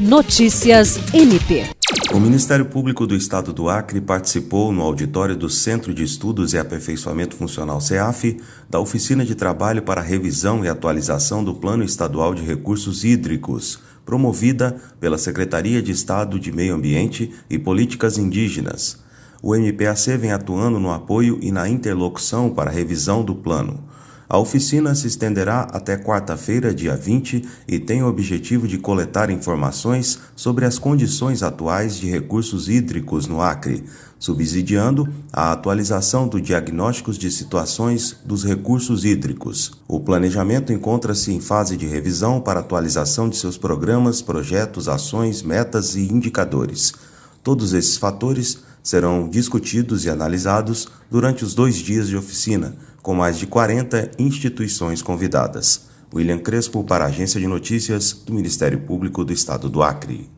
Notícias MP. O Ministério Público do Estado do Acre participou no auditório do Centro de Estudos e Aperfeiçoamento Funcional CEAF da oficina de trabalho para revisão e atualização do Plano Estadual de Recursos Hídricos, promovida pela Secretaria de Estado de Meio Ambiente e Políticas Indígenas. O MPAC vem atuando no apoio e na interlocução para a revisão do plano. A oficina se estenderá até quarta-feira, dia 20, e tem o objetivo de coletar informações sobre as condições atuais de recursos hídricos no Acre, subsidiando a atualização do diagnósticos de situações dos recursos hídricos. O planejamento encontra-se em fase de revisão para atualização de seus programas, projetos, ações, metas e indicadores. Todos esses fatores serão discutidos e analisados durante os dois dias de oficina, com mais de 40 instituições convidadas. William Crespo, para a Agência de Notícias do Ministério Público do Estado do Acre.